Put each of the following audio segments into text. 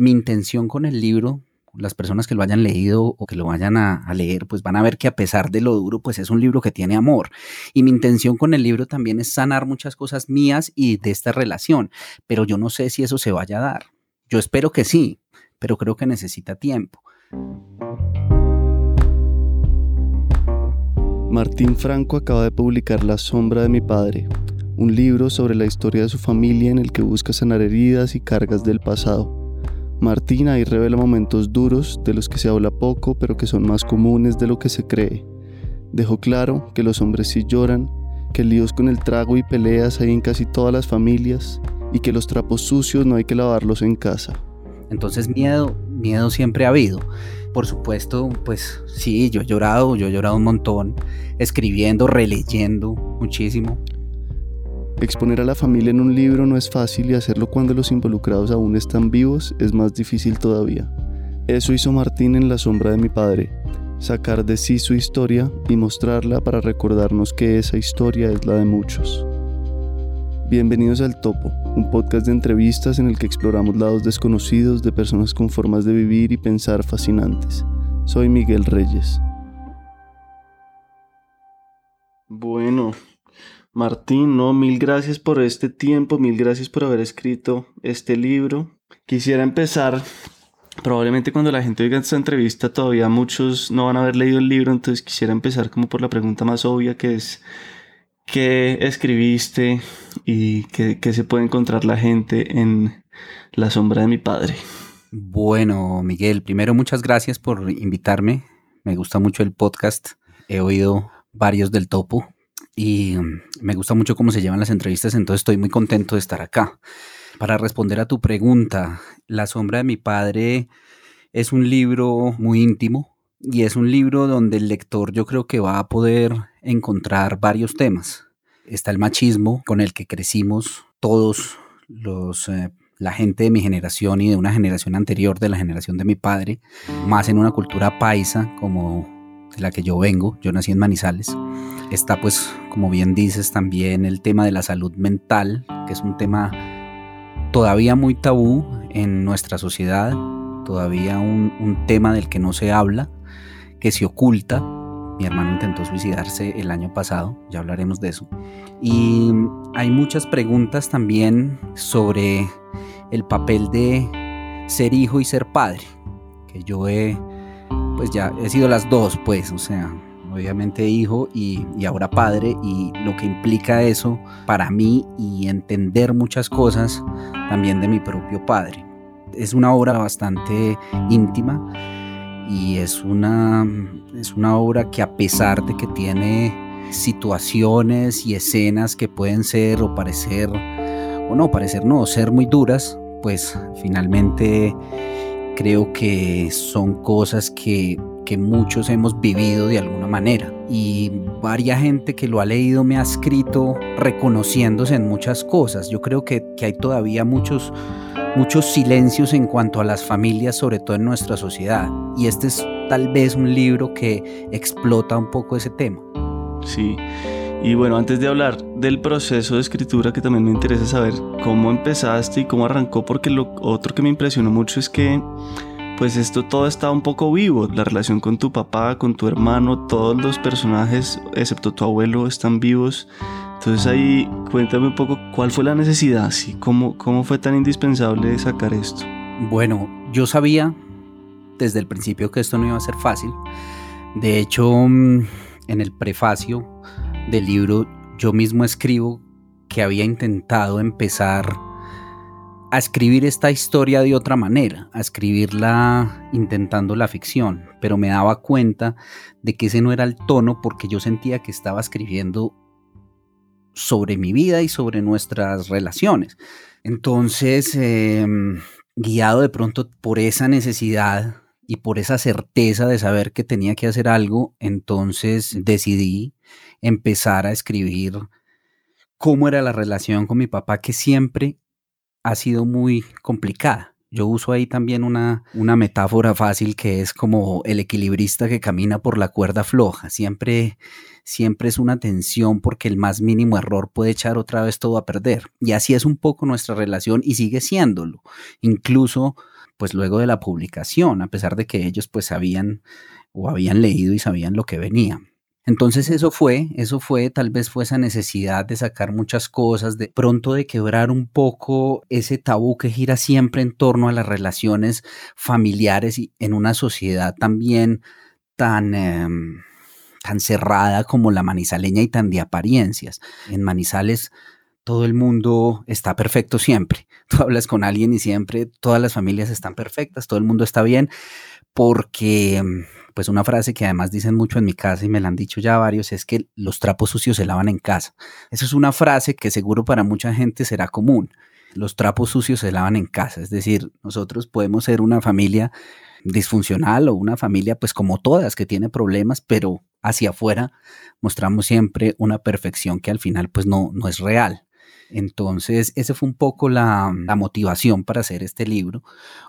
mi intención con el libro las personas que lo hayan leído o que lo vayan a, leer, pues van a ver que a pesar de lo duro, pues es un libro que tiene amor. Y mi intención con el libro también es sanar muchas cosas mías y de esta relación, pero yo no sé si eso se vaya a dar. Yo espero que sí, pero creo que necesita tiempo. Martín Franco acaba de publicar La sombra de mi padre, un libro sobre la historia de su familia en el que busca sanar heridas y cargas del pasado. Martín ahí revela momentos duros de los que se habla poco pero que son más comunes de lo que se cree. Dejó claro que los hombres sí lloran, que líos con el trago y peleas hay en casi todas las familias y que los trapos sucios no hay que lavarlos en casa. Entonces miedo, miedo siempre ha habido. Por supuesto, pues sí, yo he llorado, yo he llorado un montón, escribiendo, releyendo muchísimo. Exponer a la familia en un libro no es fácil y hacerlo cuando los involucrados aún están vivos es más difícil todavía. Eso hizo Martín en La sombra de mi padre, sacar de sí su historia y mostrarla para recordarnos que esa historia es la de muchos. Bienvenidos al Topo, un podcast de entrevistas en el que exploramos lados desconocidos de personas con formas de vivir y pensar fascinantes. Soy Miguel Reyes. Bueno, Martín, no, mil gracias por este tiempo, mil gracias por haber escrito este libro. Quisiera empezar, probablemente cuando la gente oiga esta entrevista todavía muchos no van a haber leído el libro, entonces quisiera empezar como por la pregunta más obvia que es, ¿qué escribiste y qué, qué se puede encontrar la gente en La sombra de mi padre? Bueno, Miguel, primero muchas gracias por invitarme. Me gusta mucho el podcast. He oído varios del topo y mm, me gusta mucho cómo se llevan las entrevistas, entonces estoy muy contento de estar acá. Para responder a tu pregunta, La sombra de mi padre es un libro muy íntimo y es un libro donde el lector yo creo que va a poder encontrar varios temas. Está el machismo con el que crecimos todos los... Eh, la gente de mi generación y de una generación anterior de la generación de mi padre, más en una cultura paisa como de la que yo vengo, yo nací en Manizales. Está pues, como bien dices, también el tema de la salud mental, que es un tema todavía muy tabú en nuestra sociedad, todavía un, tema del que no se habla, que se oculta. Mi hermano intentó suicidarse el año pasado, ya hablaremos de eso. Y hay muchas preguntas también sobre el papel de ser hijo y ser padre, que yo he pues ya he sido las dos, pues, o sea, obviamente hijo y, ahora padre y lo que implica eso para mí y entender muchas cosas también de mi propio padre. Es una obra bastante íntima y es una, es una obra que a pesar de que tiene situaciones y escenas que pueden ser o parecer, o no, parecer no, ser muy duras, pues finalmente creo que son cosas que, muchos hemos vivido de alguna manera. Y varias gente que lo ha leído me ha escrito reconociéndose en muchas cosas. Yo creo que, hay todavía muchos, muchos silencios en cuanto a las familias, sobre todo en nuestra sociedad. Y este es tal vez un libro que explota un poco ese tema. Sí. Y bueno, antes de hablar del proceso de escritura, que también me interesa saber cómo empezaste y cómo arrancó, porque lo otro que me impresionó mucho es que pues esto todo está un poco vivo, la relación con tu papá, con tu hermano, todos los personajes, excepto tu abuelo, están vivos. Entonces ahí cuéntame un poco cuál fue la necesidad, ¿sí? ¿Cómo, cómo fue tan indispensable sacar esto. Bueno, yo sabía desde el principio que esto no iba a ser fácil. De hecho, mm, en el prefacio del libro yo mismo escribo que había intentado empezar a escribir esta historia de otra manera, a escribirla intentando la ficción, pero me daba cuenta de que ese no era el tono porque yo sentía que estaba escribiendo sobre mi vida y sobre nuestras relaciones. Entonces, em, guiado de pronto por esa necesidad y por esa certeza de saber que tenía que hacer algo, entonces decidí empezar a escribir cómo era la relación con mi papá, que siempre ha sido muy complicada. Yo uso ahí también una, una metáfora fácil que es como el equilibrista que camina por la cuerda floja. Siempre, siempre es una tensión porque el más mínimo error puede echar otra vez todo a perder. Y así es un poco nuestra relación y sigue siéndolo. Incluso pues luego de la publicación, a pesar de que ellos pues sabían o habían leído y sabían lo que venía. Entonces eso fue, eso fue, tal vez fue esa necesidad de sacar muchas cosas, de pronto de quebrar un poco ese tabú que gira siempre en torno a las relaciones familiares y en una sociedad también tan, em, tan cerrada como la manizaleña y tan de apariencias. En Manizales todo el mundo está perfecto siempre. Tú hablas con alguien y siempre todas las familias están perfectas, todo el mundo está bien, porque pues una frase que además dicen mucho en mi casa y me la han dicho ya varios es que los trapos sucios se lavan en casa. Esa es una frase que seguro para mucha gente será común. Los trapos sucios se lavan en casa, es decir, nosotros podemos ser una familia disfuncional o una familia pues como todas que tiene problemas, pero hacia afuera mostramos siempre una perfección que al final pues no, no es real. Entonces, esa fue un poco la, la, motivación para hacer este libro.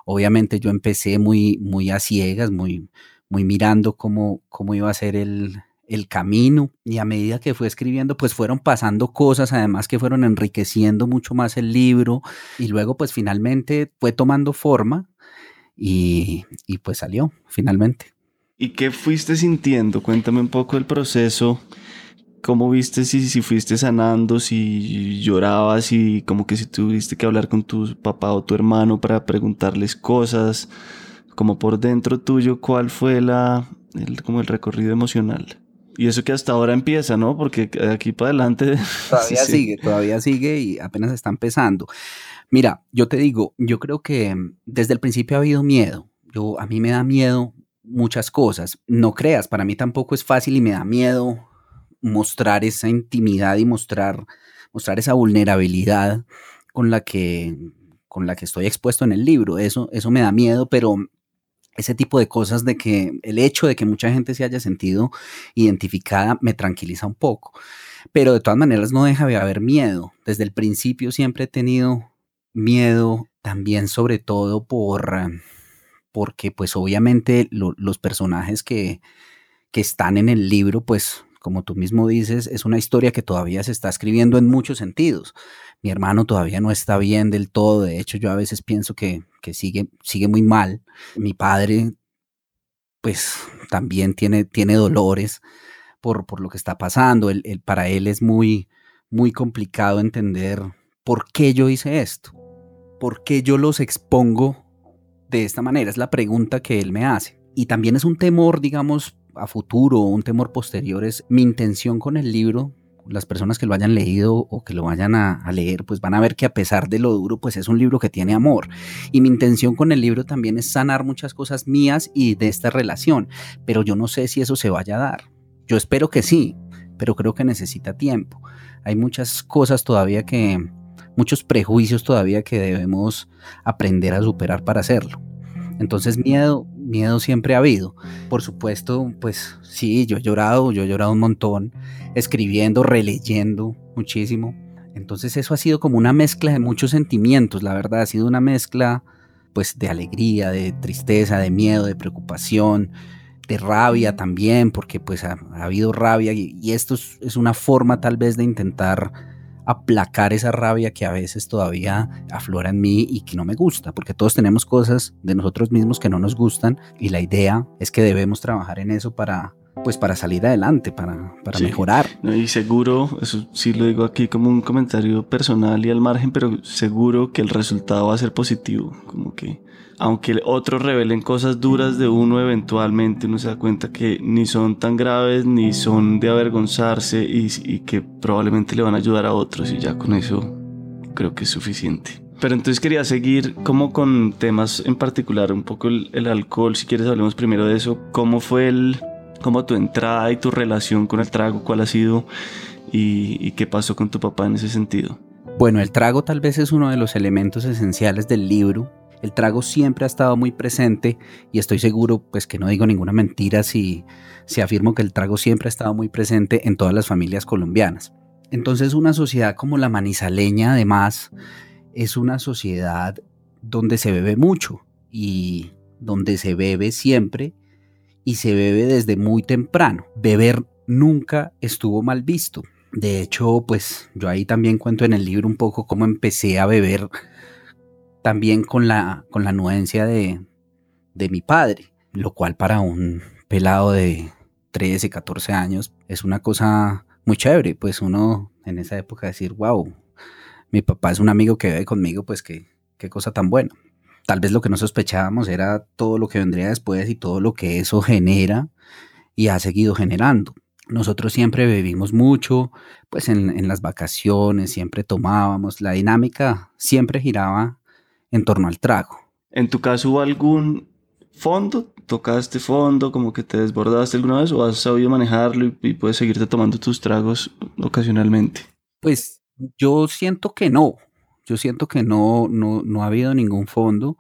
Obviamente yo empecé muy, muy a ciegas, muy, muy mirando cómo, cómo iba a ser el, el camino y a medida que fue escribiendo pues fueron pasando cosas además que fueron enriqueciendo mucho más el libro y luego pues finalmente fue tomando forma y, y pues salió finalmente. ¿Y qué fuiste sintiendo? Cuéntame un poco el proceso. ¿Cómo viste si, si fuiste sanando, si llorabas y como que si tuviste que hablar con tu papá o tu hermano para preguntarles cosas? como por dentro tuyo, ¿cuál fue la, el, como el recorrido emocional? Y eso que hasta ahora empieza, ¿no? Porque aquí para adelante... Todavía sigue, todavía sigue y apenas está empezando. Mira, yo te digo, yo creo que desde el principio ha habido miedo. Yo, a mí me da miedo muchas cosas. No creas, para mí tampoco es fácil y me da miedo mostrar esa intimidad y mostrar, mostrar esa vulnerabilidad con la que con la que estoy expuesto en el libro. Eso, eso me da miedo, pero ese tipo de cosas de que el hecho de que mucha gente se haya sentido identificada me tranquiliza un poco. Pero de todas maneras no deja de haber miedo. Desde el principio siempre he tenido miedo también sobre todo por porque pues obviamente los personajes que, que están en el libro pues como tú mismo dices, es una historia que todavía se está escribiendo en muchos sentidos. Mi hermano todavía no está bien del todo, de hecho yo a veces pienso que, sigue, sigue muy mal. Mi padre, pues también tiene, tiene dolores por, por lo que está pasando. El, para él es muy, muy complicado entender por qué yo hice esto, por qué yo los expongo de esta manera. Es la pregunta que él me hace. Y también es un temor, digamos, a futuro un temor posterior es mi intención con el libro. Las personas que lo hayan leído o que lo vayan a, leer, pues van a ver que a pesar de lo duro, pues es un libro que tiene amor. Y mi intención con el libro también es sanar muchas cosas mías y de esta relación. Pero yo no sé si eso se vaya a dar. Yo espero que sí, pero creo que necesita tiempo. Hay muchas cosas todavía que, muchos prejuicios todavía que debemos aprender a superar para hacerlo. Entonces miedo, miedo siempre ha habido. Por supuesto, pues sí, yo he llorado, yo he llorado un montón, escribiendo, releyendo muchísimo. Entonces eso ha sido como una mezcla de muchos sentimientos, la verdad, ha sido una mezcla pues de alegría, de tristeza, de miedo, de preocupación, de rabia también, porque pues ha, habido rabia y, y esto es una forma tal vez de intentar aplacar esa rabia que a veces todavía aflora en mí y que no me gusta, porque todos tenemos cosas de nosotros mismos que no nos gustan y la idea es que debemos trabajar en eso para pues para salir adelante, para, para mejorar. y seguro, eso sí lo digo aquí como un comentario personal y al margen, pero seguro que el resultado va a ser positivo, como que aunque otros revelen cosas duras de uno eventualmente, uno se da cuenta que ni son tan graves, ni son de avergonzarse y, que probablemente le van a ayudar a otros y ya con eso creo que es suficiente. Pero entonces quería seguir como con temas en particular, un poco el, alcohol, si quieres hablemos primero de eso, cómo fue el, cómo tu entrada y tu relación con el trago, cuál ha sido y, y qué pasó con tu papá en ese sentido. Bueno, el trago tal vez es uno de los elementos esenciales del libro el trago siempre ha estado muy presente y estoy seguro, pues que no digo ninguna mentira si, si afirmo que el trago siempre ha estado muy presente en todas las familias colombianas. Entonces una sociedad como la manizaleña además es una sociedad donde se bebe mucho y donde se bebe siempre y se bebe desde muy temprano. Beber nunca estuvo mal visto. De hecho, pues yo ahí también cuento en el libro un poco cómo empecé a beber también con la, con la anuencia de, de mi padre, lo cual para un pelado de 13, 14 años es una cosa muy chévere, pues uno en esa época decir, wow, mi papá es un amigo que vive conmigo, pues qué, qué cosa tan buena. Tal vez lo que no sospechábamos era todo lo que vendría después y todo lo que eso genera y ha seguido generando. Nosotros siempre bebimos mucho, pues en, en las vacaciones siempre tomábamos, la dinámica siempre giraba en torno al trago. ¿En tu caso hubo algún fondo? ¿Tocaste fondo? ¿Como que te desbordaste alguna vez? ¿O has sabido manejarlo y, puedes seguirte tomando tus tragos ocasionalmente? Pues yo siento que no. Yo siento que no, no, no ha habido ningún fondo.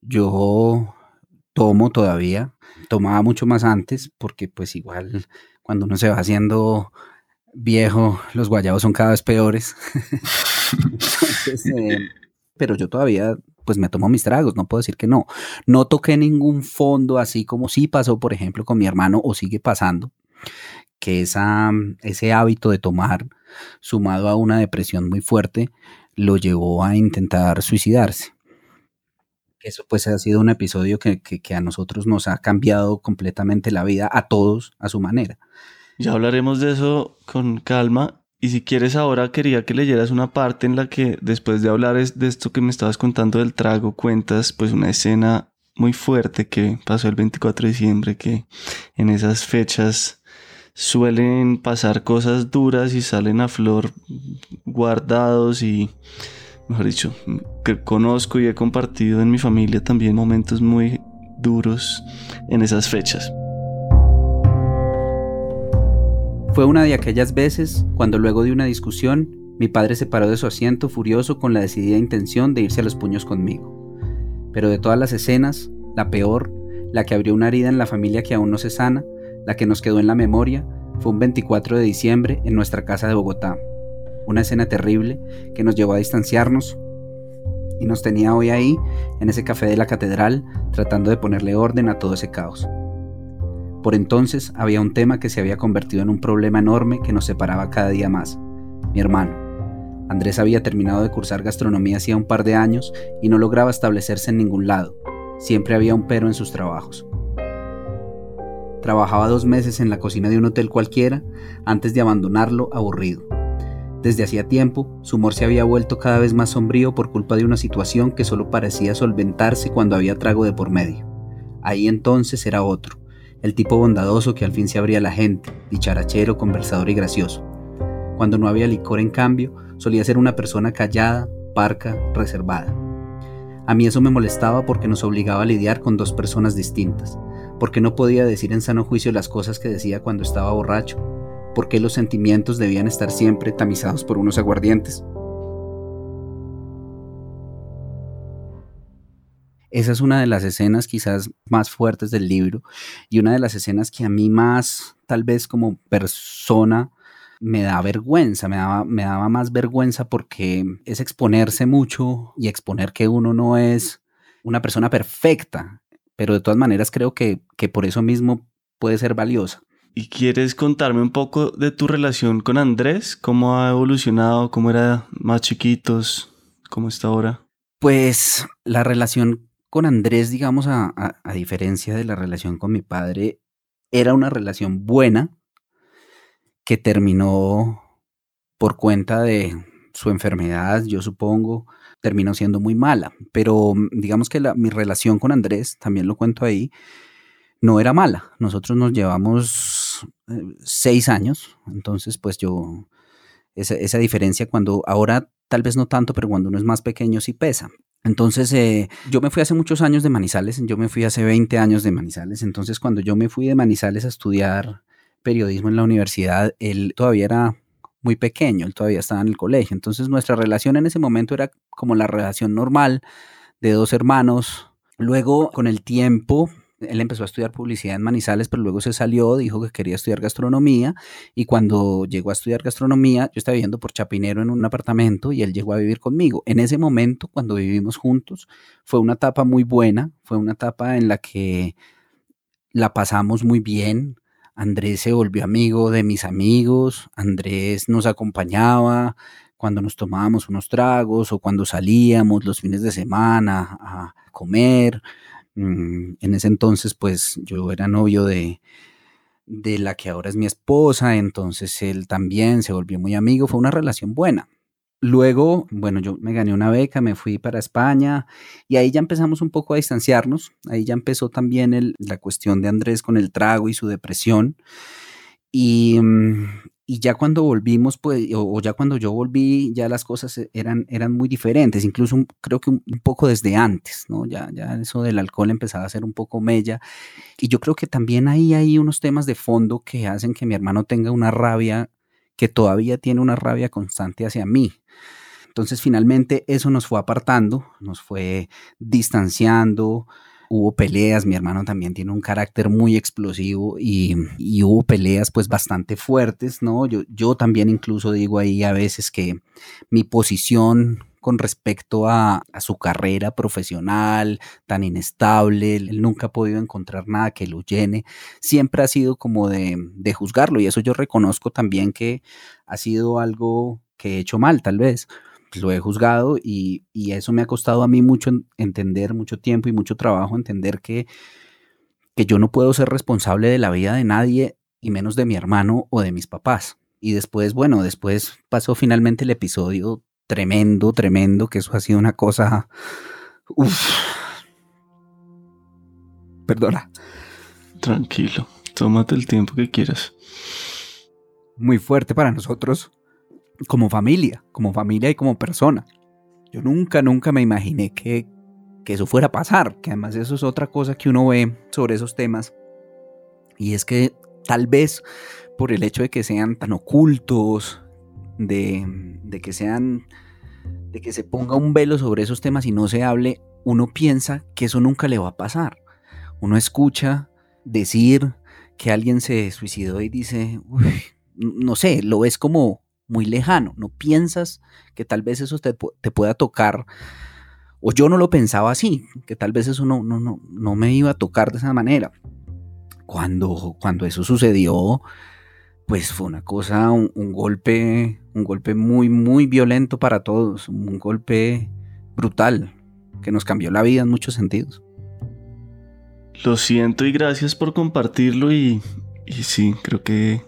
Yo tomo todavía. Tomaba mucho más antes porque pues igual cuando uno se va haciendo viejo, los guayabos son cada vez peores. Eh, pero yo todavía pues me tomo mis tragos, no puedo decir que no. No toqué ningún fondo así como sí pasó, por ejemplo, con mi hermano o sigue pasando, que esa, ese hábito de tomar, sumado a una depresión muy fuerte, lo llevó a intentar suicidarse. Eso pues ha sido un episodio que, que a nosotros nos ha cambiado completamente la vida, a todos a su manera. Ya hablaremos de eso con calma y si quieres ahora quería que leyeras una parte en la que después de hablar de esto que me estabas contando del trago, cuentas pues una escena muy fuerte que pasó el 24 de diciembre, que en esas fechas suelen pasar cosas duras y salen a flor guardados y, mejor dicho, que conozco y he compartido en mi familia también momentos muy duros en esas fechas. Fue una de aquellas veces cuando luego de una discusión mi padre se paró de su asiento furioso con la decidida intención de irse a los puños conmigo. Pero de todas las escenas, la peor, la que abrió una herida en la familia que aún no se sana, la que nos quedó en la memoria, fue un 24 de diciembre en nuestra casa de Bogotá. Una escena terrible que nos llevó a distanciarnos y nos tenía hoy ahí, en ese café de la catedral, tratando de ponerle orden a todo ese caos. Por entonces había un tema que se había convertido en un problema enorme que nos separaba cada día más, mi hermano. Andrés había terminado de cursar gastronomía hacía un par de años y no lograba establecerse en ningún lado. Siempre había un pero en sus trabajos. Trabajaba dos meses en la cocina de un hotel cualquiera antes de abandonarlo aburrido. Desde hacía tiempo, su humor se había vuelto cada vez más sombrío por culpa de una situación que solo parecía solventarse cuando había trago de por medio. Ahí entonces era otro, el tipo bondadoso que al fin se abría a la gente, dicharachero, conversador y gracioso. Cuando no había licor, en cambio, solía ser una persona callada, parca, reservada. A mí eso me molestaba porque nos obligaba a lidiar con dos personas distintas, porque no podía decir en sano juicio las cosas que decía cuando estaba borracho, porque los sentimientos debían estar siempre tamizados por unos aguardientes. Esa es una de las escenas quizás más fuertes del libro y una de las escenas que a mí más, tal vez como persona, me da vergüenza, me daba, me daba más vergüenza porque es exponerse mucho y exponer que uno no es una persona perfecta, pero de todas maneras creo que, que por eso mismo puede ser valiosa. ¿Y quieres contarme un poco de tu relación con Andrés? ¿Cómo ha evolucionado? ¿Cómo era más chiquitos? ¿Cómo está ahora? Pues la relación con Andrés, digamos, a, diferencia de la relación con mi padre, era una relación buena que terminó por cuenta de su enfermedad, yo supongo, terminó siendo muy mala. Pero mm, digamos que mi relación con Andrés, también lo cuento ahí, no era mala. Nosotros nos llevamos eh, seis años, entonces pues yo, esa, esa diferencia cuando ahora tal vez no tanto, pero cuando uno es más pequeño sí pesa. Entonces, eh, yo me fui hace muchos años de Manizales, yo me fui hace 20 años de Manizales, entonces cuando yo me fui de Manizales a estudiar periodismo en la universidad, él todavía era muy pequeño, él todavía estaba en el colegio, entonces nuestra relación en ese momento era como la relación normal de dos hermanos. Luego, con el tiempo, él empezó a estudiar publicidad en Manizales, pero luego se salió, dijo que quería estudiar gastronomía y cuando llegó a estudiar gastronomía, yo estaba viviendo por Chapinero en un apartamento y él llegó a vivir conmigo. En ese momento, cuando vivimos juntos, fue una etapa muy buena, fue una etapa en la que la pasamos muy bien. Andrés se volvió amigo de mis amigos, Andrés nos acompañaba, cuando nos tomábamos unos tragos o cuando salíamos los fines de semana a comer. Mm, en ese entonces, pues yo era novio de, de la que ahora es mi esposa, entonces él también se volvió muy amigo, fue una relación buena. Luego, bueno, yo me gané una beca, me fui para España y ahí ya empezamos un poco a distanciarnos. Ahí ya empezó también la cuestión de Andrés con el trago y su depresión. Y, mm, y ya cuando volvimos, pues, o, ya cuando yo volví, ya las cosas e, eran, eran muy diferentes, incluso creo que un, poco desde antes, ¿no? Ya, ya eso del alcohol empezaba a ser un poco mella. Y yo creo que también ahí hay unos temas de fondo que hacen que mi hermano tenga una rabia, que todavía tiene una rabia constante hacia mí. Entonces finalmente eso nos fue apartando, nos fue distanciando, hubo peleas, mi hermano también tiene un carácter muy explosivo y, hubo peleas pues bastante fuertes, ¿no? Yo, yo también incluso digo ahí a veces que mi posición con respecto a, su carrera profesional tan inestable, él nunca ha podido encontrar nada que lo llene, siempre ha sido como de, de juzgarlo y eso yo reconozco también que ha sido algo que he hecho mal tal vez lo he juzgado y, eso me ha costado a mí mucho entender, mucho tiempo y mucho trabajo, entender que, que yo no puedo ser responsable de la vida de nadie y menos de mi hermano o de mis papás. Y después, bueno, después pasó finalmente el episodio tremendo, tremendo, que eso ha sido una cosa... Perdona. Tranquilo, tómate el tiempo que quieras. Muy fuerte para nosotros como familia, como familia y como persona. Yo nunca, nunca me imaginé que, que eso fuera a pasar, que además eso es otra cosa que uno ve sobre esos temas. Y es que tal vez por el hecho de que sean tan ocultos, de, de que sean, de que se ponga un velo sobre esos temas y no se hable, uno piensa que eso nunca le va a pasar. Uno escucha decir que alguien se suicidó y dice, no sé, lo ves como, muy lejano. No piensas que tal vez eso te, te pueda tocar. O yo no lo pensaba así, que tal vez eso no, no, no, no me iba a tocar de esa manera. Cuando, cuando eso sucedió, pues fue una cosa, un, golpe, un golpe muy, muy violento para todos, un golpe brutal, que nos cambió la vida en muchos sentidos. Lo siento y gracias por compartirlo y, y sí, creo que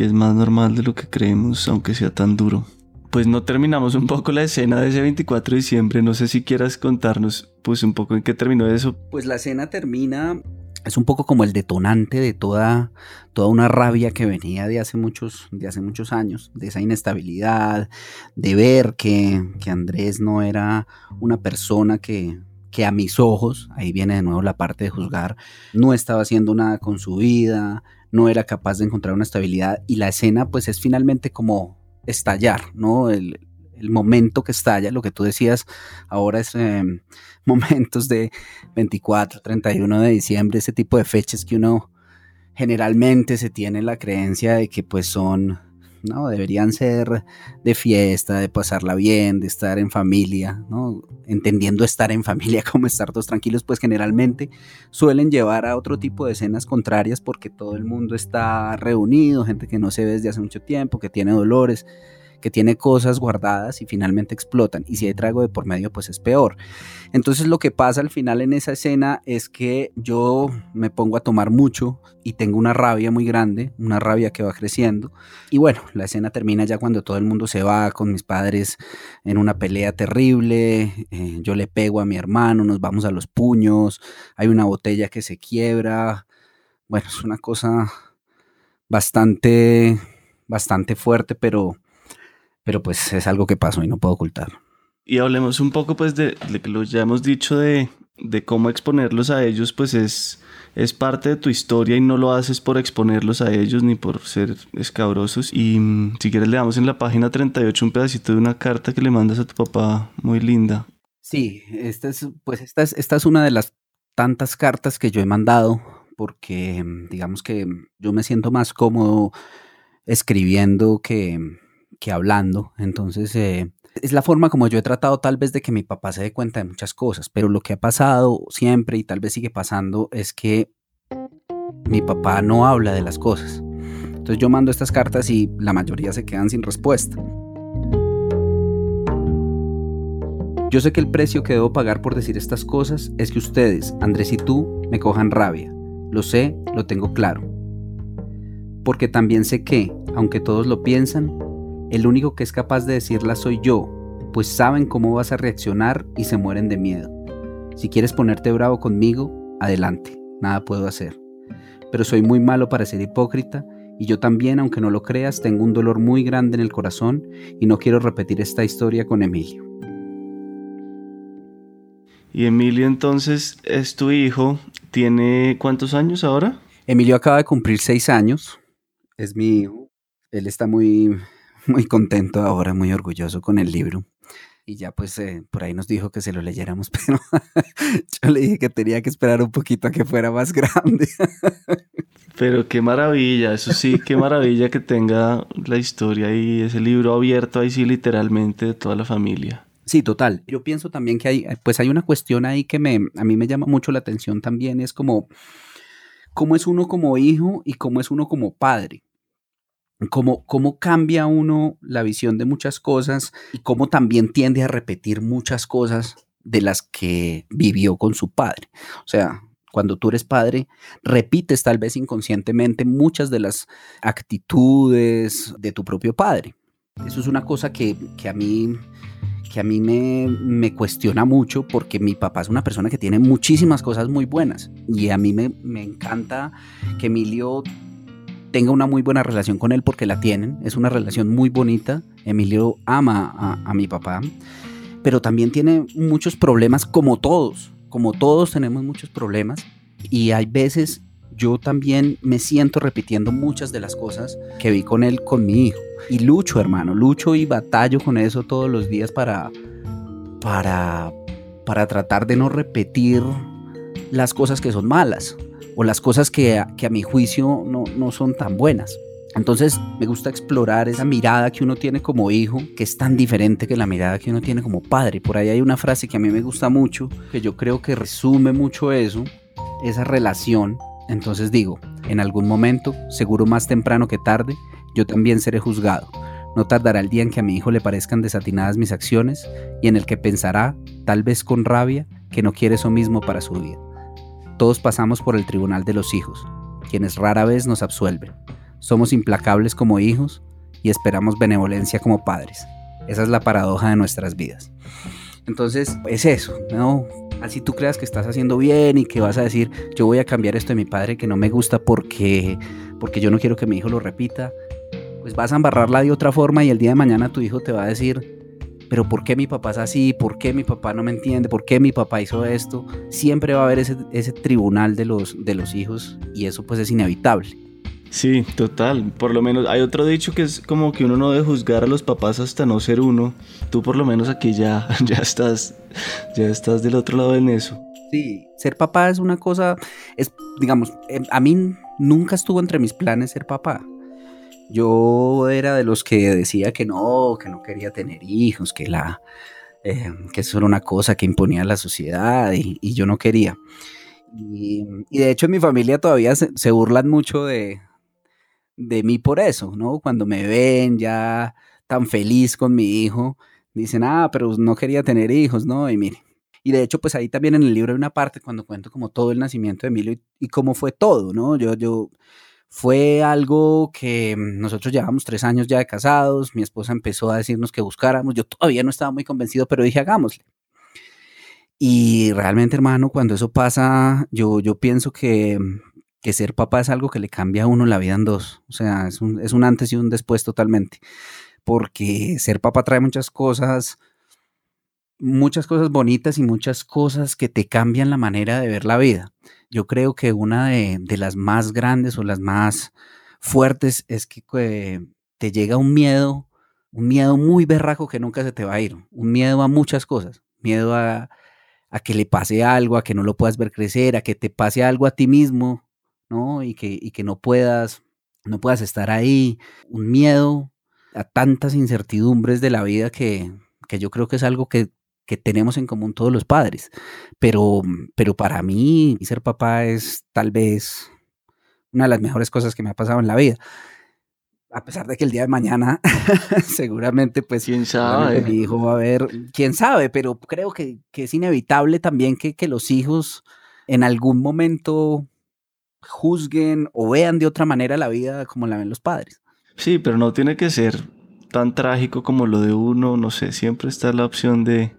que es más normal de lo que creemos, aunque sea tan duro. Pues no terminamos un poco la escena de ese 24 de diciembre, no sé si quieras contarnos pues un poco en qué terminó eso. Pues la escena termina, es un poco como el detonante de toda, toda una rabia que venía de hace, muchos, de hace muchos años, de esa inestabilidad, de ver que, que Andrés no era una persona que, que a mis ojos, ahí viene de nuevo la parte de juzgar, no estaba haciendo nada con su vida, no era capaz de encontrar una estabilidad y la escena pues es finalmente como estallar, ¿no? El, momento que estalla, lo que tú decías ahora es em, momentos de 24, 31 de diciembre, ese tipo de fechas que uno generalmente se tiene la creencia de que pues son ¿no? Deberían ser de fiesta, de pasarla bien, de estar en familia, ¿no? Entendiendo estar en familia como estar todos tranquilos, pues generalmente suelen llevar a otro tipo de escenas contrarias porque todo el mundo está reunido, gente que no se ve desde hace mucho tiempo, que tiene dolores, que tiene cosas guardadas y finalmente explotan. Y si hay trago de por medio, pues es peor. Entonces lo que pasa al final en esa escena es que yo me pongo a tomar mucho y tengo una rabia muy grande, una rabia que va creciendo. Y bueno, la escena termina ya cuando todo el mundo se va con mis padres en una pelea terrible. Eh, yo le pego a mi hermano, nos vamos a los puños, hay una botella que se quiebra. Bueno, es una cosa bastante, bastante fuerte, pero pero pues es algo que pasó y no puedo ocultar. Y hablemos un poco pues de, lo que ya hemos dicho de, cómo exponerlos a ellos, pues es, es parte de tu historia y no lo haces por exponerlos a ellos ni por ser escabrosos. Y mm, si quieres le damos en la página 38 un pedacito de una carta que le mandas a tu papá muy linda. Sí, esta es, pues esta es, esta es una de las tantas cartas que yo he mandado porque mm, digamos que yo me siento más cómodo escribiendo que, que hablando. Entonces, eh, es la forma como yo he tratado tal vez de que mi papá se dé cuenta de muchas cosas, pero lo que ha pasado siempre y tal vez sigue pasando es que mi papá no habla de las cosas. Entonces yo mando estas cartas y la mayoría se quedan sin respuesta. Yo sé que el precio que debo pagar por decir estas cosas es que ustedes, Andrés y tú, me cojan rabia. Lo sé, lo tengo claro. Porque también sé que, aunque todos lo piensan, el único que es capaz de decirla soy yo, pues saben cómo vas a reaccionar y se mueren de miedo. Si quieres ponerte bravo conmigo, adelante, nada puedo hacer. Pero soy muy malo para ser hipócrita y yo también, aunque no lo creas, tengo un dolor muy grande en el corazón y no quiero repetir esta historia con Emilio. Y Emilio entonces es tu hijo, ¿tiene cuántos años ahora? Emilio acaba de cumplir seis años, es mi hijo, él está muy, muy contento ahora, muy orgulloso con el libro. Y ya pues eh, por ahí nos dijo que se lo leyéramos, pero yo le dije que tenía que esperar un poquito a que fuera más grande. pero qué maravilla, eso sí, qué maravilla que tenga la historia y ese libro abierto ahí sí literalmente de toda la familia. Sí, total. Yo pienso también que hay, pues hay una cuestión ahí que me, a mí me llama mucho la atención también, es como, cómo es uno como hijo y cómo es uno como padre. Cómo, cómo cambia uno la visión de muchas cosas y cómo también tiende a repetir muchas cosas de las que vivió con su padre. O sea, cuando tú eres padre, repites tal vez inconscientemente muchas de las actitudes de tu propio padre. Eso es una cosa que, que a mí que a mí me, cuestiona mucho porque mi papá es una persona que tiene muchísimas cosas muy buenas y a mí me, encanta que Emilio tenga una muy buena relación con él porque la tienen, es una relación muy bonita, Emilio ama a, a mi papá, pero también tiene muchos problemas como todos, como todos tenemos muchos problemas y hay veces yo también me siento repitiendo muchas de las cosas que vi con él, con mi hijo. Y lucho, hermano, lucho y batallo con eso todos los días para, para, para tratar de no repetir las cosas que son malas o las cosas que, a mi juicio no, no son tan buenas. Entonces me gusta explorar esa mirada que uno tiene como hijo, que es tan diferente que la mirada que uno tiene como padre. Por ahí hay una frase que a mí me gusta mucho, que yo creo que resume mucho eso, esa relación entonces digo, en algún momento, seguro más temprano que tarde, yo también seré juzgado. No tardará el día en que a mi hijo le parezcan desatinadas mis acciones y en el que pensará, tal vez con rabia, que no quiere eso mismo para su vida. Todos pasamos por el tribunal de los hijos, quienes rara vez nos absuelven. Somos implacables como hijos y esperamos benevolencia como padres. Esa es la paradoja de nuestras vidas. Entonces, es eso, ¿no? Así tú creas que estás haciendo bien y que vas a decir, yo voy a cambiar esto de mi padre que no me gusta porque, porque yo no quiero que mi hijo lo repita, pues vas a embarrarla de otra forma y el día de mañana tu hijo te va a decir, pero ¿por qué mi papá es así? ¿Por qué mi papá no me entiende? ¿Por qué mi papá hizo esto? Siempre va a haber ese, ese tribunal de los, de los hijos y eso pues es inevitable. Sí, total. Por lo menos hay otro dicho que es como que uno no debe juzgar a los papás hasta no ser uno. Tú por lo menos aquí ya, ya estás, ya estás del otro lado en eso. Sí, ser papá es una cosa, es, digamos, em, a mí nunca estuvo entre mis planes ser papá. Yo era de los que decía que no, que no quería tener hijos, que la, em, que eso era una cosa que imponía la sociedad y, yo no quería. Y, de hecho en mi familia todavía se burlan mucho de, de mí por eso, ¿no? Cuando me ven ya tan feliz con mi hijo, dicen, ah, pero no quería tener hijos, ¿no? Y mire. Y de hecho, pues ahí también en el libro hay una parte cuando cuento como todo el nacimiento de Emilio y, cómo fue todo, ¿no? Yo, yo, fue algo que nosotros llevamos tres años ya de casados, mi esposa empezó a decirnos que buscáramos, yo todavía no estaba muy convencido, pero dije, hagámosle. Y realmente, hermano, cuando eso pasa, yo, yo pienso que que ser papá es algo que le cambia a uno la vida en dos. O sea, es un, es un antes y un después totalmente. Porque ser papá trae muchas cosas, muchas cosas bonitas y muchas cosas que te cambian la manera de ver la vida. Yo creo que una de, de las más grandes o las más fuertes es que te llega un miedo, un miedo muy berraco que nunca se te va a ir. Un miedo a muchas cosas. Miedo a, a que le pase algo, a que no lo puedas ver crecer, a que te pase algo a ti mismo ¿no? Y que, y que no puedas, no puedas estar ahí, un miedo a tantas incertidumbres de la vida que, que yo creo que es algo que, que, tenemos en común todos los padres. Pero, pero para mí, ser papá es tal vez una de las mejores cosas que me ha pasado en la vida. a pesar de que el día de mañana seguramente pues quién sabe mi hijo va a ver quién sabe pero creo que, es inevitable también que, que, los hijos en algún momento juzguen o vean de otra manera la vida como la ven los padres sí pero no tiene que ser tan trágico como lo de uno no sé siempre está la opción de,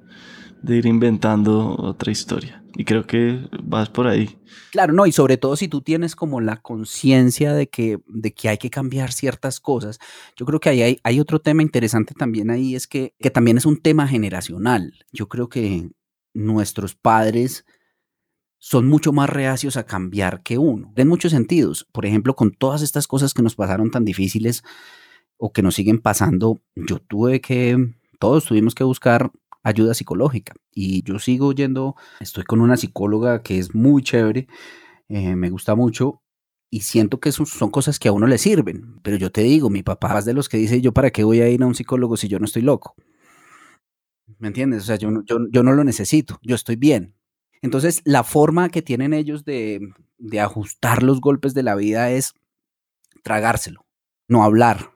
de ir inventando otra historia y creo que vas por ahí. Claro, no, y sobre todo si tú tienes como la conciencia de que, de que hay que cambiar ciertas cosas. Yo creo que ahí hay, hay otro tema interesante también ahí, es que, que también es un tema generacional. Yo creo que nuestros padres son mucho más reacios a cambiar que uno, en muchos sentidos. Por ejemplo, con todas estas cosas que nos pasaron tan difíciles o que nos siguen pasando, yo tuve que, todos tuvimos que buscar ayuda psicológica. Y yo sigo yendo, estoy con una psicóloga que es muy chévere, eh, me gusta mucho y siento que son cosas que a uno le sirven. Pero yo te digo, mi papá es de los que dice, yo para qué voy a ir a un psicólogo si yo no estoy loco. ¿Me entiendes? O sea, yo, yo, yo no lo necesito, yo estoy bien. Entonces, la forma que tienen ellos de, de ajustar los golpes de la vida es tragárselo, no hablar,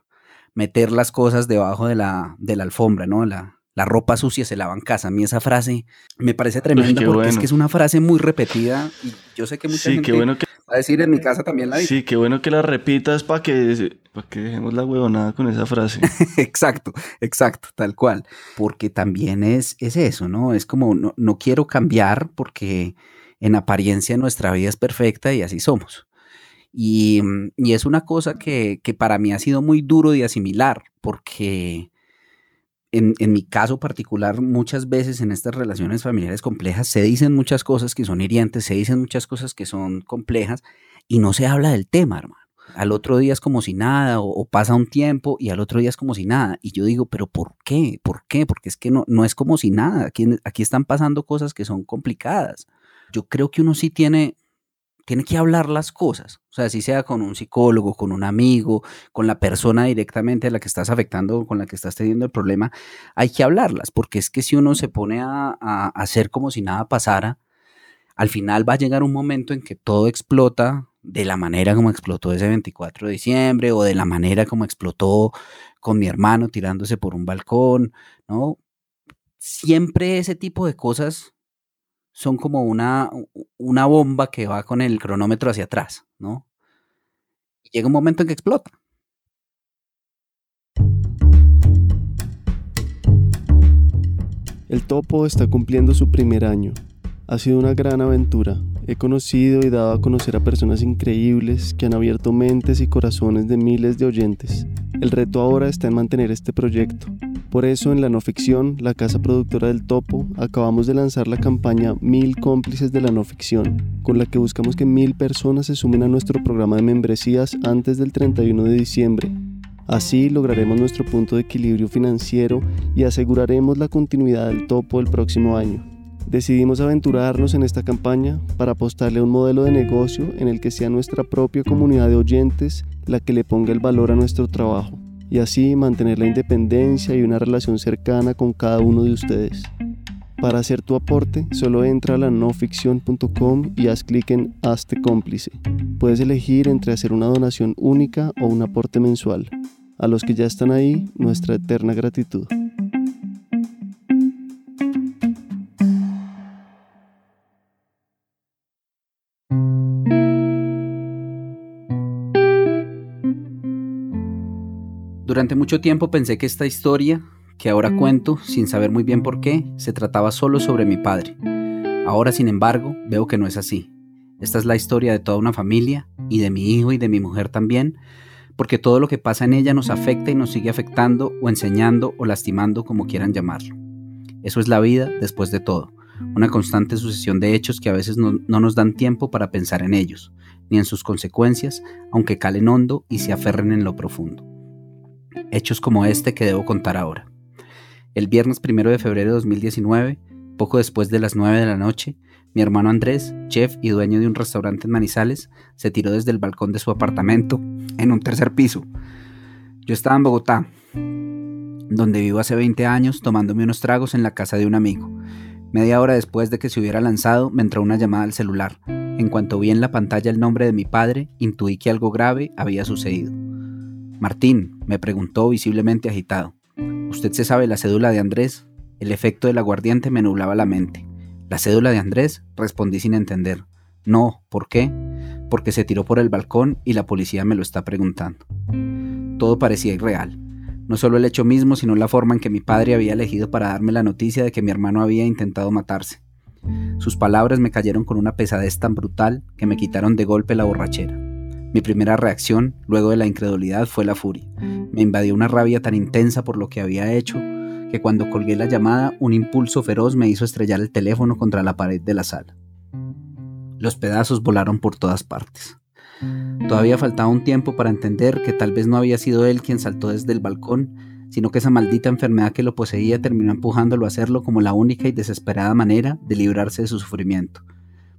meter las cosas debajo de la, de la alfombra, ¿no? La, la ropa sucia se lava en casa. A mí esa frase me parece tremenda porque es que es una frase muy repetida y yo sé que mucha gente bueno que... va a decir en mi casa también la dice. Sí, qué bueno que la repitas para que, para que dejemos la huevonada con esa frase. exacto, exacto, tal cual. Porque también es, es eso, ¿no? Es como no, no quiero cambiar porque en apariencia nuestra vida es perfecta y así somos. Y, y es una cosa que, que para mí ha sido muy duro de asimilar porque en, mi caso particular, muchas veces en estas relaciones familiares complejas se dicen muchas cosas que son hirientes, se dicen muchas cosas que son complejas y no se habla del tema, hermano. Al otro día es como si nada, o, pasa un tiempo y al otro día es como si nada. Y yo digo, pero ¿por qué? ¿Por qué? Porque es que no, no es como si nada. Aquí, aquí están pasando cosas que son complicadas. Yo creo que uno sí tiene tiene que hablar las cosas. O sea, si sea con un psicólogo, con un amigo, con la persona directamente a la que estás afectando, con la que estás teniendo el problema, hay que hablarlas, porque es que si uno se pone a, hacer como si nada pasara, al final va a llegar un momento en que todo explota de la manera como explotó ese 24 de diciembre o de la manera como explotó con mi hermano tirándose por un balcón, ¿no? Siempre ese tipo de cosas son como una, una bomba que va con el cronómetro hacia atrás, ¿no? Y llega un momento en que explota. El topo está cumpliendo su primer año. Ha sido una gran aventura. He conocido y dado a conocer a personas increíbles que han abierto mentes y corazones de miles de oyentes. El reto ahora está en mantener este proyecto, por eso en la no ficción, la casa productora del Topo, acabamos de lanzar la campaña Mil cómplices de la no ficción, con la que buscamos que mil personas se sumen a nuestro programa de membresías antes del 31 de diciembre. Así lograremos nuestro punto de equilibrio financiero y aseguraremos la continuidad del Topo el próximo año. Decidimos aventurarnos en esta campaña para apostarle a un modelo de negocio en el que sea nuestra propia comunidad de oyentes la que le ponga el valor a nuestro trabajo y así mantener la independencia y una relación cercana con cada uno de ustedes. Para hacer tu aporte, solo entra a la noficción.com y haz clic en Hazte cómplice. Puedes elegir entre hacer una donación única o un aporte mensual. A los que ya están ahí, nuestra eterna gratitud. Durante mucho tiempo pensé que esta historia, que ahora cuento sin saber muy bien por qué, se trataba solo sobre mi padre. Ahora, sin embargo, veo que no es así. Esta es la historia de toda una familia y de mi hijo y de mi mujer también, porque todo lo que pasa en ella nos afecta y nos sigue afectando o enseñando o lastimando como quieran llamarlo. Eso es la vida después de todo, una constante sucesión de hechos que a veces no, no nos dan tiempo para pensar en ellos, ni en sus consecuencias, aunque calen hondo y se aferren en lo profundo hechos como este que debo contar ahora. El viernes primero de febrero de 2019, poco después de las 9 de la noche, mi hermano Andrés, chef y dueño de un restaurante en Manizales, se tiró desde el balcón de su apartamento en un tercer piso. Yo estaba en Bogotá, donde vivo hace 20 años, tomándome unos tragos en la casa de un amigo. Media hora después de que se hubiera lanzado, me entró una llamada al celular. En cuanto vi en la pantalla el nombre de mi padre, intuí que algo grave había sucedido. Martín, me preguntó visiblemente agitado. ¿Usted se sabe la cédula de Andrés? El efecto del aguardiente me nublaba la mente. ¿La cédula de Andrés? Respondí sin entender. No, ¿por qué? Porque se tiró por el balcón y la policía me lo está preguntando. Todo parecía irreal. No solo el hecho mismo, sino la forma en que mi padre había elegido para darme la noticia de que mi hermano había intentado matarse. Sus palabras me cayeron con una pesadez tan brutal que me quitaron de golpe la borrachera. Mi primera reacción, luego de la incredulidad, fue la furia. Me invadió una rabia tan intensa por lo que había hecho que cuando colgué la llamada un impulso feroz me hizo estrellar el teléfono contra la pared de la sala. Los pedazos volaron por todas partes. Todavía faltaba un tiempo para entender que tal vez no había sido él quien saltó desde el balcón, sino que esa maldita enfermedad que lo poseía terminó empujándolo a hacerlo como la única y desesperada manera de librarse de su sufrimiento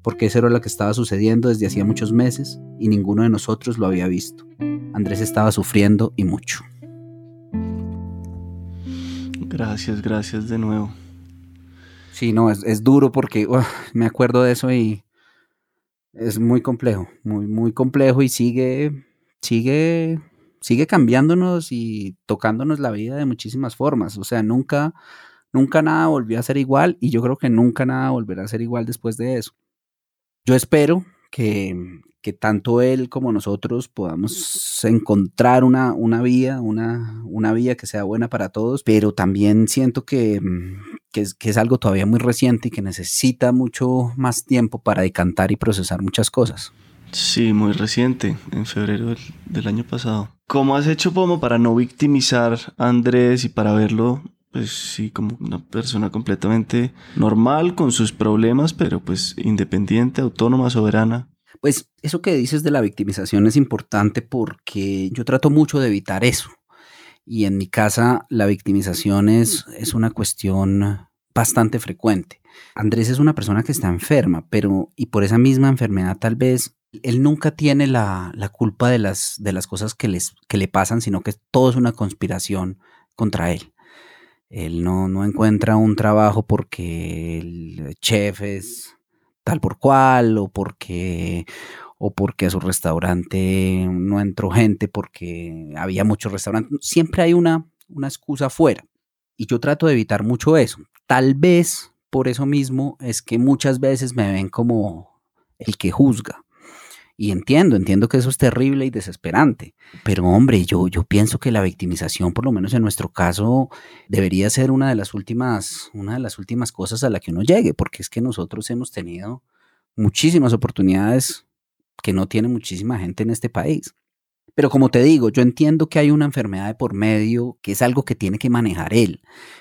porque eso era lo que estaba sucediendo desde hacía muchos meses y ninguno de nosotros lo había visto. Andrés estaba sufriendo y mucho. Gracias, gracias de nuevo. Sí, no, es, duro porque me acuerdo de eso y es muy complejo, muy, muy complejo y sigue, sigue, sigue cambiándonos y tocándonos la vida de muchísimas formas. O sea, nunca, nunca nada volvió a ser igual y yo creo que nunca nada volverá a ser igual después de eso. Yo espero que, tanto él como nosotros podamos encontrar una, una vía, una, una, vía que sea buena para todos, pero también siento que, es, algo todavía muy reciente y que necesita mucho más tiempo para decantar y procesar muchas cosas. Sí, muy reciente, en febrero del, del año pasado. ¿Cómo has hecho, Pomo, para no victimizar a Andrés y para verlo pues sí, como una persona completamente normal con sus problemas, pero pues independiente, autónoma, soberana. Pues eso que dices de la victimización es importante porque yo trato mucho de evitar eso. Y en mi casa la victimización es, es una cuestión bastante frecuente. Andrés es una persona que está enferma, pero y por esa misma enfermedad tal vez él nunca tiene la, la culpa de las, de las cosas que, les, que le pasan, sino que todo es una conspiración contra él. Él no, no encuentra un trabajo porque el chef es tal por cual o porque o porque a su restaurante no entró gente porque había muchos restaurantes. Siempre hay una, una excusa fuera. Y yo trato de evitar mucho eso. Tal vez por eso mismo es que muchas veces me ven como el que juzga. Y entiendo, entiendo que eso es terrible y desesperante. Pero hombre, yo, yo pienso que la victimización, por lo menos en nuestro caso, debería ser una de las últimas, una de las últimas cosas a la que uno llegue, porque es que nosotros hemos tenido muchísimas oportunidades que no tiene muchísima gente en este país. Pero como te digo, yo entiendo que hay una enfermedad de por medio, que es algo que tiene que manejar él.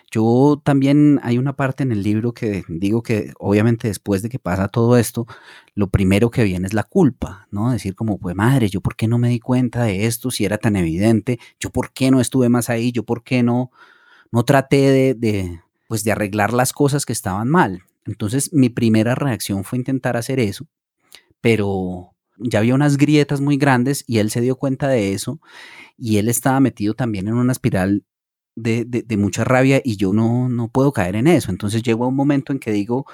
Yo también hay una parte en el libro que digo que obviamente después de que pasa todo esto, lo primero que viene es la culpa, ¿no? Decir como, pues madre, yo por qué no me di cuenta de esto si era tan evidente, yo por qué no estuve más ahí, yo por qué no, no traté de, de pues de arreglar las cosas que estaban mal. Entonces mi primera reacción fue intentar hacer eso, pero ya había unas grietas muy grandes y él se dio cuenta de eso y él estaba metido también en una espiral de, de, mucha rabia y yo no, no puedo caer en eso. Entonces llegó un momento en que digo,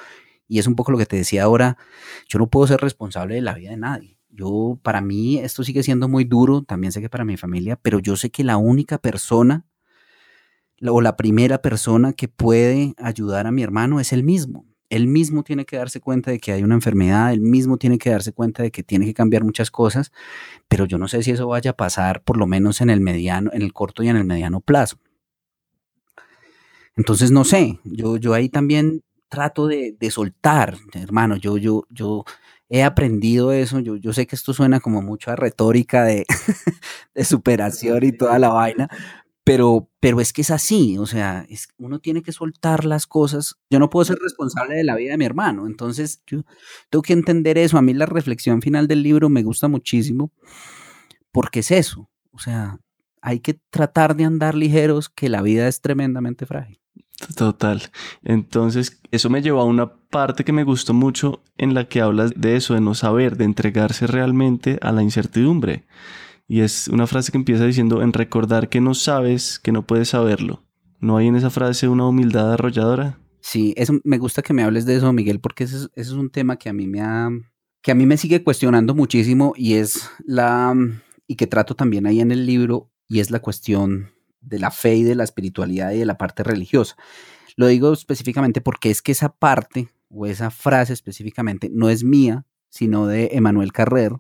y es un poco lo que te decía ahora, yo no puedo ser responsable de la vida de nadie. Yo, para mí, esto sigue siendo muy duro, también sé que para mi familia, pero yo sé que la única persona o la primera persona que puede ayudar a mi hermano es él mismo él mismo tiene que darse cuenta de que hay una enfermedad, él mismo tiene que darse cuenta de que tiene que cambiar muchas cosas, pero yo no sé si eso vaya a pasar por lo menos en el mediano, en el corto y en el mediano plazo. Entonces no sé, yo, yo ahí también trato de, soltar, hermano, yo, yo, yo he aprendido eso, yo, yo sé que esto suena como mucho a retórica de, de superación y toda la vaina, pero, pero es que es así, o sea, es, uno tiene que soltar las cosas. Yo no puedo ser responsable de la vida de mi hermano, entonces yo tengo que entender eso. A mí la reflexión final del libro me gusta muchísimo porque es eso, o sea, hay que tratar de andar ligeros, que la vida es tremendamente frágil. Total. Entonces, eso me llevó a una parte que me gustó mucho en la que hablas de eso, de no saber, de entregarse realmente a la incertidumbre. Y es una frase que empieza diciendo en recordar que no sabes, que no puedes saberlo. ¿No hay en esa frase una humildad arrolladora? Sí, eso, me gusta que me hables de eso, Miguel, porque ese, es un tema que a mí me que a mí me sigue cuestionando muchísimo y es la, y que trato también ahí en el libro, y es la cuestión de la fe y de la espiritualidad y de la parte religiosa. Lo digo específicamente porque es que esa parte o esa frase específicamente no es mía, sino de Emmanuel Carrer,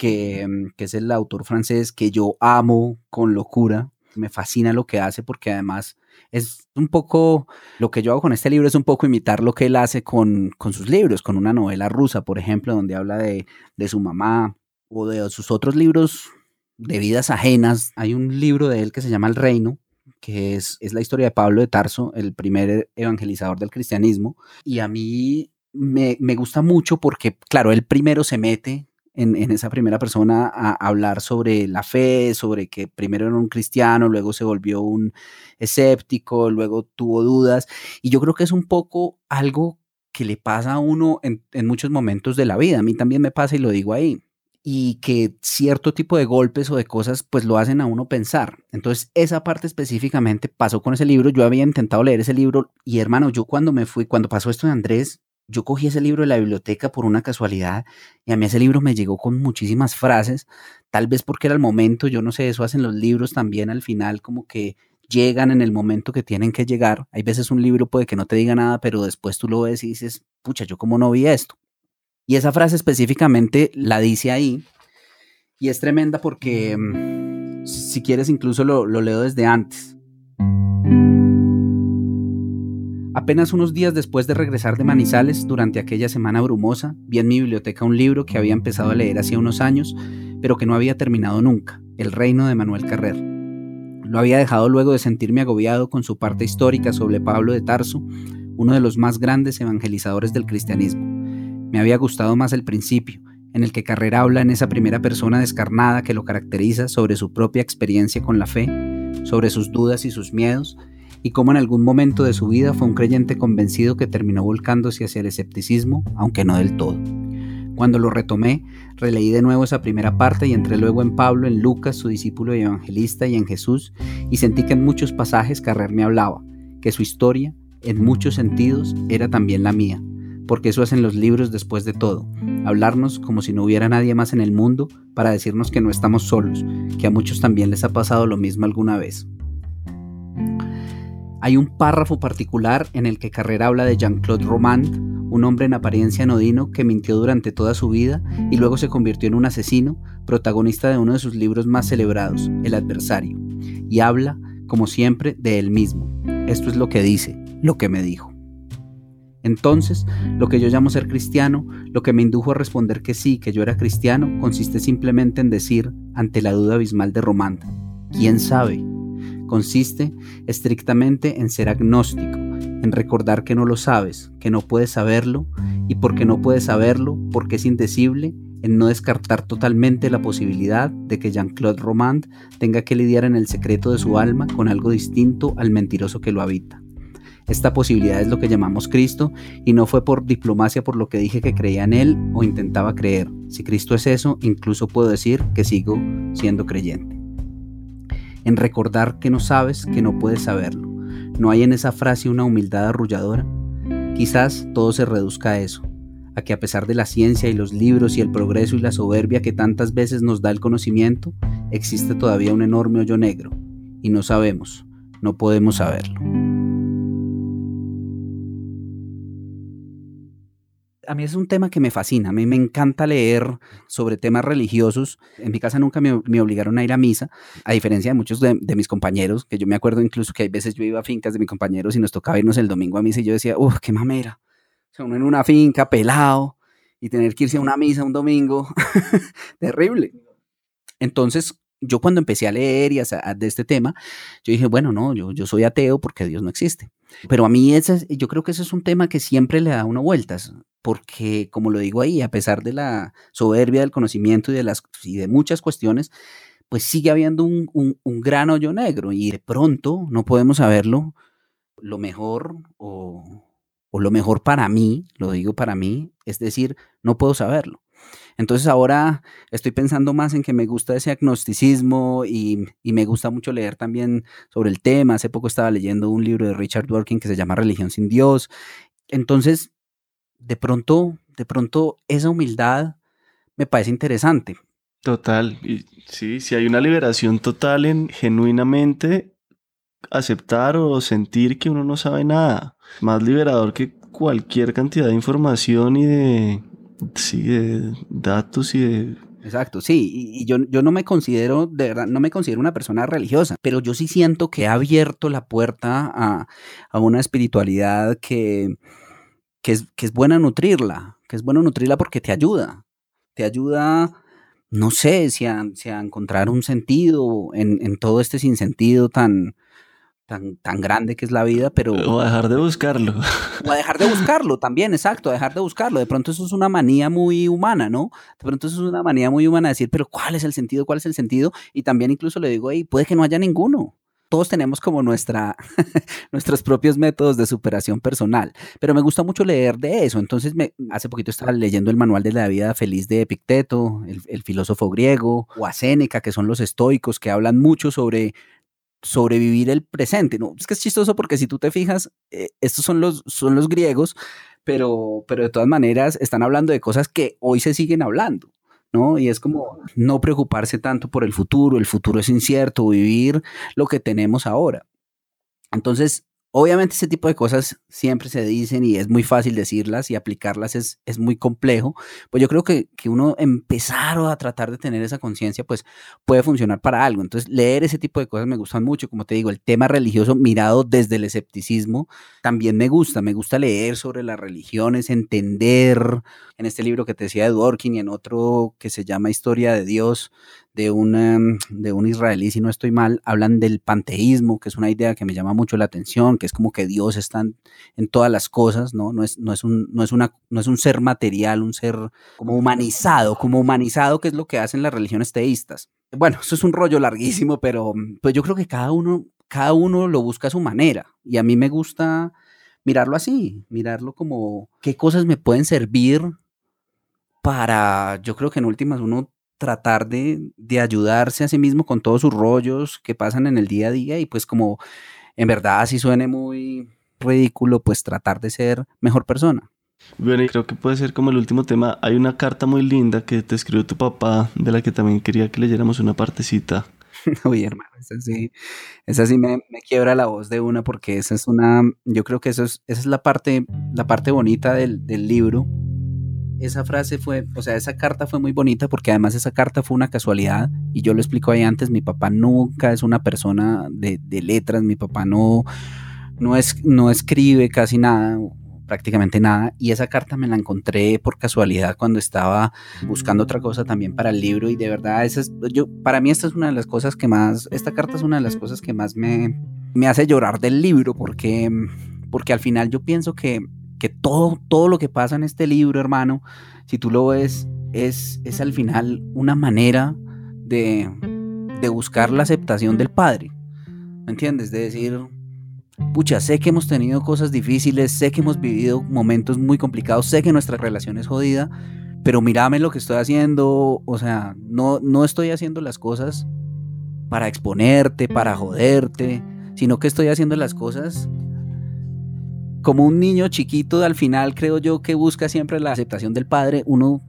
que, mm, que es el autor francés que yo amo con locura. Me fascina lo que hace porque además es un poco, lo que yo hago con este libro es un poco imitar lo que él hace con, con sus libros, con una novela rusa, por ejemplo, donde habla de, de su mamá o de sus otros libros de vidas ajenas. Hay un libro de él que se llama El Reino, que es, es, la historia de Pablo de Tarso, el primer evangelizador del cristianismo. Y a mí me, me gusta mucho porque, claro, él primero se mete en, esa primera persona a hablar sobre la fe, sobre que primero era un cristiano, luego se volvió un escéptico, luego tuvo dudas. Y yo creo que es un poco algo que le pasa a uno en, en muchos momentos de la vida. A mí también me pasa y lo digo ahí y que cierto tipo de golpes o de cosas pues lo hacen a uno pensar. Entonces esa parte específicamente pasó con ese libro. Yo había intentado leer ese libro y hermano, yo cuando me fui, cuando pasó esto de Andrés, yo cogí ese libro de la biblioteca por una casualidad y a mí ese libro me llegó con muchísimas frases, tal vez porque era el momento, yo no sé, eso hacen los libros también al final como que llegan en el momento que tienen que llegar. Hay veces un libro puede que no te diga nada, pero después tú lo ves y dices, pucha, yo cómo no vi esto. Y esa frase específicamente la dice ahí. Y es tremenda porque, mm, si quieres, incluso lo, lo leo desde antes. Apenas unos días después de regresar de Manizales, durante aquella semana brumosa, vi en mi biblioteca un libro que había empezado a leer hacía unos años, pero que no había terminado nunca, El reino de Manuel Carrer. Lo había dejado luego de sentirme agobiado con su parte histórica sobre Pablo de Tarso, uno de los más grandes evangelizadores del cristianismo. Me había gustado más el principio, en el que Carrera habla en esa primera persona descarnada que lo caracteriza sobre su propia experiencia con la fe, sobre sus dudas y sus miedos, y cómo en algún momento de su vida fue un creyente convencido que terminó volcándose hacia el escepticismo, aunque no del todo. Cuando lo retomé, releí de nuevo esa primera parte y entré luego en Pablo, en Lucas, su discípulo y evangelista, y en Jesús, y sentí que en muchos pasajes Carrer me hablaba, que su historia, en muchos sentidos, era también la mía, porque eso hacen los libros después de todo, hablarnos como si no hubiera nadie más en el mundo para decirnos que no estamos solos, que a muchos también les ha pasado lo mismo alguna vez. Hay un párrafo particular en el que Carrera habla de Jean-Claude Romand, un hombre en apariencia anodino que mintió durante toda su vida y luego se convirtió en un asesino, protagonista de uno de sus libros más celebrados, El adversario, y habla, como siempre, de él mismo. Esto es lo que dice, lo que me dijo. Entonces, lo que yo llamo ser cristiano, lo que me indujo a responder que sí, que yo era cristiano, consiste simplemente en decir, ante la duda abismal de Román, ¿quién sabe? Consiste estrictamente en ser agnóstico, en recordar que no lo sabes, que no puedes saberlo, y porque no puedes saberlo, porque es indecible, en no descartar totalmente la posibilidad de que Jean-Claude Romand tenga que lidiar en el secreto de su alma con algo distinto al mentiroso que lo habita. Esta posibilidad es lo que llamamos Cristo y no fue por diplomacia por lo que dije que creía en Él o intentaba creer. Si Cristo es eso, incluso puedo decir que sigo siendo creyente. En recordar que no sabes, que no puedes saberlo. ¿No hay en esa frase una humildad arrulladora? Quizás todo se reduzca a eso, a que a pesar de la ciencia y los libros y el progreso y la soberbia que tantas veces nos da el conocimiento, existe todavía un enorme hoyo negro, y no sabemos, no podemos saberlo. A mí es un tema que me fascina. A mí me encanta leer sobre temas religiosos. En mi casa nunca me, obligaron a ir a misa, a diferencia de muchos de, mis compañeros, que yo me acuerdo incluso que hay veces yo iba a fincas de mis compañeros y nos tocaba irnos el domingo a misa y yo decía, uff, qué mamera. O sea, uno en una finca, pelado, y tener que irse a una misa un domingo, terrible. Entonces, yo cuando empecé a leer y a, de este tema, yo dije, bueno, no, yo, yo soy ateo porque Dios no existe. Pero a mí ese, yo creo que ese es un tema que siempre le da uno vueltas porque, como lo digo ahí, a pesar de la soberbia del conocimiento y de, las, y de muchas cuestiones, pues sigue habiendo un, un, gran hoyo negro y de pronto no podemos saberlo. Lo mejor o, o lo mejor para mí, lo digo para mí, es decir, no puedo saberlo. Entonces ahora estoy pensando más en que me gusta ese agnosticismo y, me gusta mucho leer también sobre el tema. Hace poco estaba leyendo un libro de Richard Dworkin que se llama Religión sin Dios. Entonces de pronto, de pronto esa humildad me parece interesante. Total, y sí, si hay una liberación total en genuinamente aceptar o sentir que uno no sabe nada. Más liberador que cualquier cantidad de información y de, sí, de datos y de Exacto, sí, y, yo, yo no me considero, de verdad, no me considero una persona religiosa, pero yo sí siento que ha abierto la puerta a, a una espiritualidad que, que, es, que es buena nutrirla, que es bueno nutrirla porque te ayuda, te ayuda, no sé, si a, si a encontrar un sentido en, en todo este sinsentido tan, tan, tan grande que es la vida, pero... O a dejar de buscarlo. O a dejar de buscarlo también, exacto, a dejar de buscarlo. De pronto eso es una manía muy humana, ¿no? De pronto eso es una manía muy humana decir, pero ¿cuál es el sentido? ¿Cuál es el sentido? Y también incluso le digo, hey, puede que no haya ninguno. Todos tenemos como nuestra, nuestros propios métodos de superación personal, pero me gusta mucho leer de eso. Entonces, me, hace poquito estaba leyendo el manual de la vida feliz de Epicteto, el, el filósofo griego, o a Séneca, que son los estoicos, que hablan mucho sobre sobrevivir el presente. ¿no? Es que es chistoso porque si tú te fijas, eh, estos son los, son los griegos, pero, pero de todas maneras están hablando de cosas que hoy se siguen hablando. ¿no? Y es como no preocuparse tanto por el futuro, el futuro es incierto, vivir lo que tenemos ahora. Entonces, Obviamente ese tipo de cosas siempre se dicen y es muy fácil decirlas y aplicarlas es, es muy complejo. Pues yo creo que, que uno empezar a tratar de tener esa conciencia pues puede funcionar para algo. Entonces leer ese tipo de cosas me gustan mucho. Como te digo, el tema religioso mirado desde el escepticismo también me gusta. Me gusta leer sobre las religiones, entender en este libro que te decía de Dworkin y en otro que se llama Historia de Dios de, una, de un israelí, si no estoy mal, hablan del panteísmo, que es una idea que me llama mucho la atención, que es como que Dios está en todas las cosas, ¿no? No es, no es, un, no es, una, no es un ser material, un ser como humanizado, como humanizado, que es lo que hacen las religiones teístas. Bueno, eso es un rollo larguísimo, pero pues yo creo que cada uno, cada uno lo busca a su manera. Y a mí me gusta mirarlo así, mirarlo como qué cosas me pueden servir para, yo creo que en últimas uno tratar de, de, ayudarse a sí mismo con todos sus rollos que pasan en el día a día y pues como en verdad si suene muy ridículo, pues tratar de ser mejor persona. Bueno, y creo que puede ser como el último tema. Hay una carta muy linda que te escribió tu papá, de la que también quería que leyéramos una partecita. Uy, hermano, esa sí, esa sí me, me, quiebra la voz de una porque esa es una, yo creo que eso es, esa es la parte, la parte bonita del, del libro esa frase fue, o sea, esa carta fue muy bonita porque además esa carta fue una casualidad y yo lo explico ahí antes, mi papá nunca es una persona de, de letras, mi papá no, no, es, no escribe casi nada, prácticamente nada y esa carta me la encontré por casualidad cuando estaba buscando otra cosa también para el libro y de verdad esa es, yo para mí esta es una de las cosas que más esta carta es una de las cosas que más me, me hace llorar del libro porque porque al final yo pienso que que todo, todo lo que pasa en este libro, hermano, si tú lo ves, es, es al final una manera de, de buscar la aceptación del Padre. ¿Me entiendes? De decir, pucha, sé que hemos tenido cosas difíciles, sé que hemos vivido momentos muy complicados, sé que nuestra relación es jodida, pero mírame lo que estoy haciendo, o sea, no, no estoy haciendo las cosas para exponerte, para joderte, sino que estoy haciendo las cosas como un niño chiquito, al final creo yo que busca siempre la aceptación del padre, uno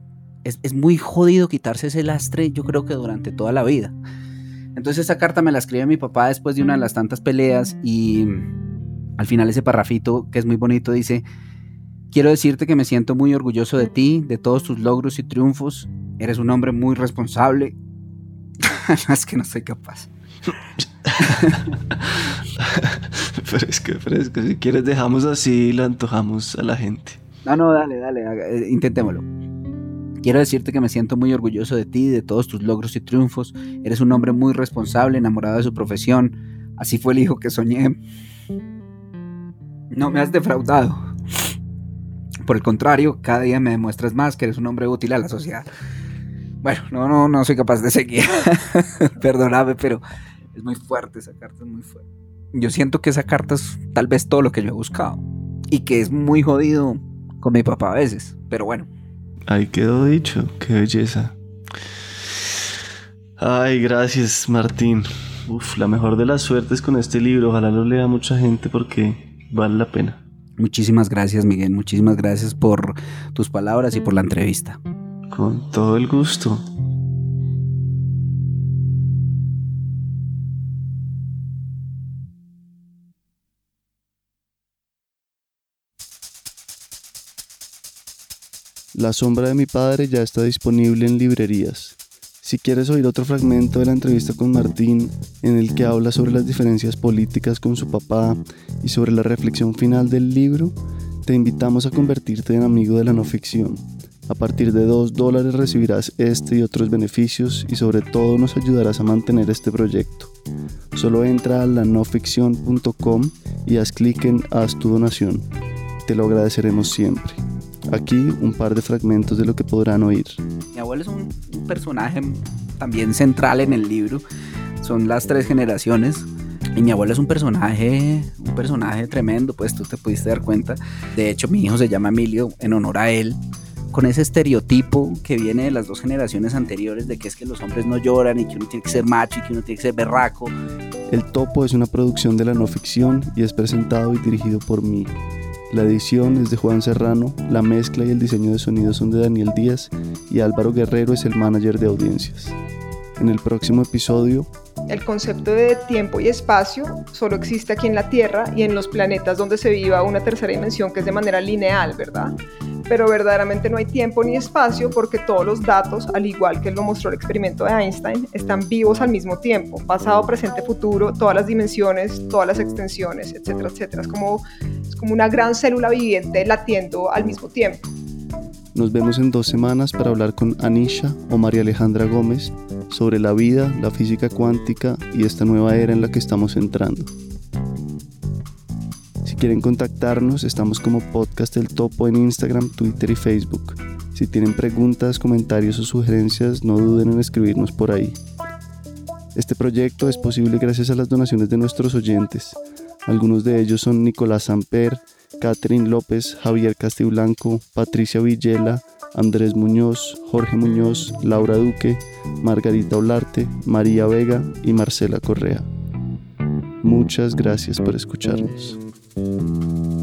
es, muy jodido quitarse ese lastre, yo creo que durante toda la vida. Entonces esa carta me la escribe mi papá después de una de las tantas peleas y al final ese parrafito que es muy bonito dice, quiero decirte que me siento muy orgulloso de ti, de todos tus logros y triunfos, eres un hombre muy responsable. es que no soy capaz. fresco, fresco. Si quieres dejamos así y lo antojamos a la gente. No, no, dale, dale, eh, intentémoslo. Quiero decirte que me siento muy orgulloso de ti, de todos tus logros y triunfos. Eres un hombre muy responsable, enamorado de su profesión. Así fue el hijo que soñé. No me has defraudado. Por el contrario, cada día me demuestras más que eres un hombre útil a la sociedad. Bueno, no, no, no soy capaz de seguir. Perdóname, pero es muy fuerte esa carta, es muy fuerte. Yo siento que esa carta es tal vez todo lo que yo he buscado. Y que es muy jodido con mi papá a veces. Pero bueno. Ahí quedó dicho. Qué belleza. Ay, gracias, Martín. Uf, la mejor de las suertes con este libro. Ojalá lo lea mucha gente porque vale la pena. Muchísimas gracias, Miguel. Muchísimas gracias por tus palabras y por la entrevista. Con todo el gusto. La sombra de mi padre ya está disponible en librerías. Si quieres oír otro fragmento de la entrevista con Martín, en el que habla sobre las diferencias políticas con su papá y sobre la reflexión final del libro, te invitamos a convertirte en amigo de la no ficción. A partir de 2 dólares recibirás este y otros beneficios y sobre todo nos ayudarás a mantener este proyecto. Solo entra a lanoficción.com y haz clic en Haz tu donación. Te lo agradeceremos siempre. Aquí un par de fragmentos de lo que podrán oír. Mi abuelo es un personaje también central en el libro. Son las tres generaciones. Y mi abuelo es un personaje, un personaje tremendo, pues tú te pudiste dar cuenta. De hecho, mi hijo se llama Emilio en honor a él con ese estereotipo que viene de las dos generaciones anteriores de que es que los hombres no lloran y que uno tiene que ser macho y que uno tiene que ser berraco. El Topo es una producción de la no ficción y es presentado y dirigido por mí. La edición es de Juan Serrano, la mezcla y el diseño de sonido son de Daniel Díaz y Álvaro Guerrero es el manager de audiencias. En el próximo episodio el concepto de tiempo y espacio solo existe aquí en la Tierra y en los planetas donde se viva una tercera dimensión que es de manera lineal, ¿verdad? Pero verdaderamente no hay tiempo ni espacio porque todos los datos, al igual que lo mostró el experimento de Einstein, están vivos al mismo tiempo, pasado, presente, futuro, todas las dimensiones, todas las extensiones, etcétera, etcétera. Es como, como una gran célula viviente latiendo al mismo tiempo. Nos vemos en dos semanas para hablar con Anisha o María Alejandra Gómez sobre la vida, la física cuántica y esta nueva era en la que estamos entrando. Si quieren contactarnos, estamos como Podcast El Topo en Instagram, Twitter y Facebook. Si tienen preguntas, comentarios o sugerencias, no duden en escribirnos por ahí. Este proyecto es posible gracias a las donaciones de nuestros oyentes. Algunos de ellos son Nicolás Samper, Catherine López, Javier Castiblanco, Patricia Villela, Andrés Muñoz, Jorge Muñoz, Laura Duque, Margarita Olarte, María Vega y Marcela Correa. Muchas gracias por escucharnos. Música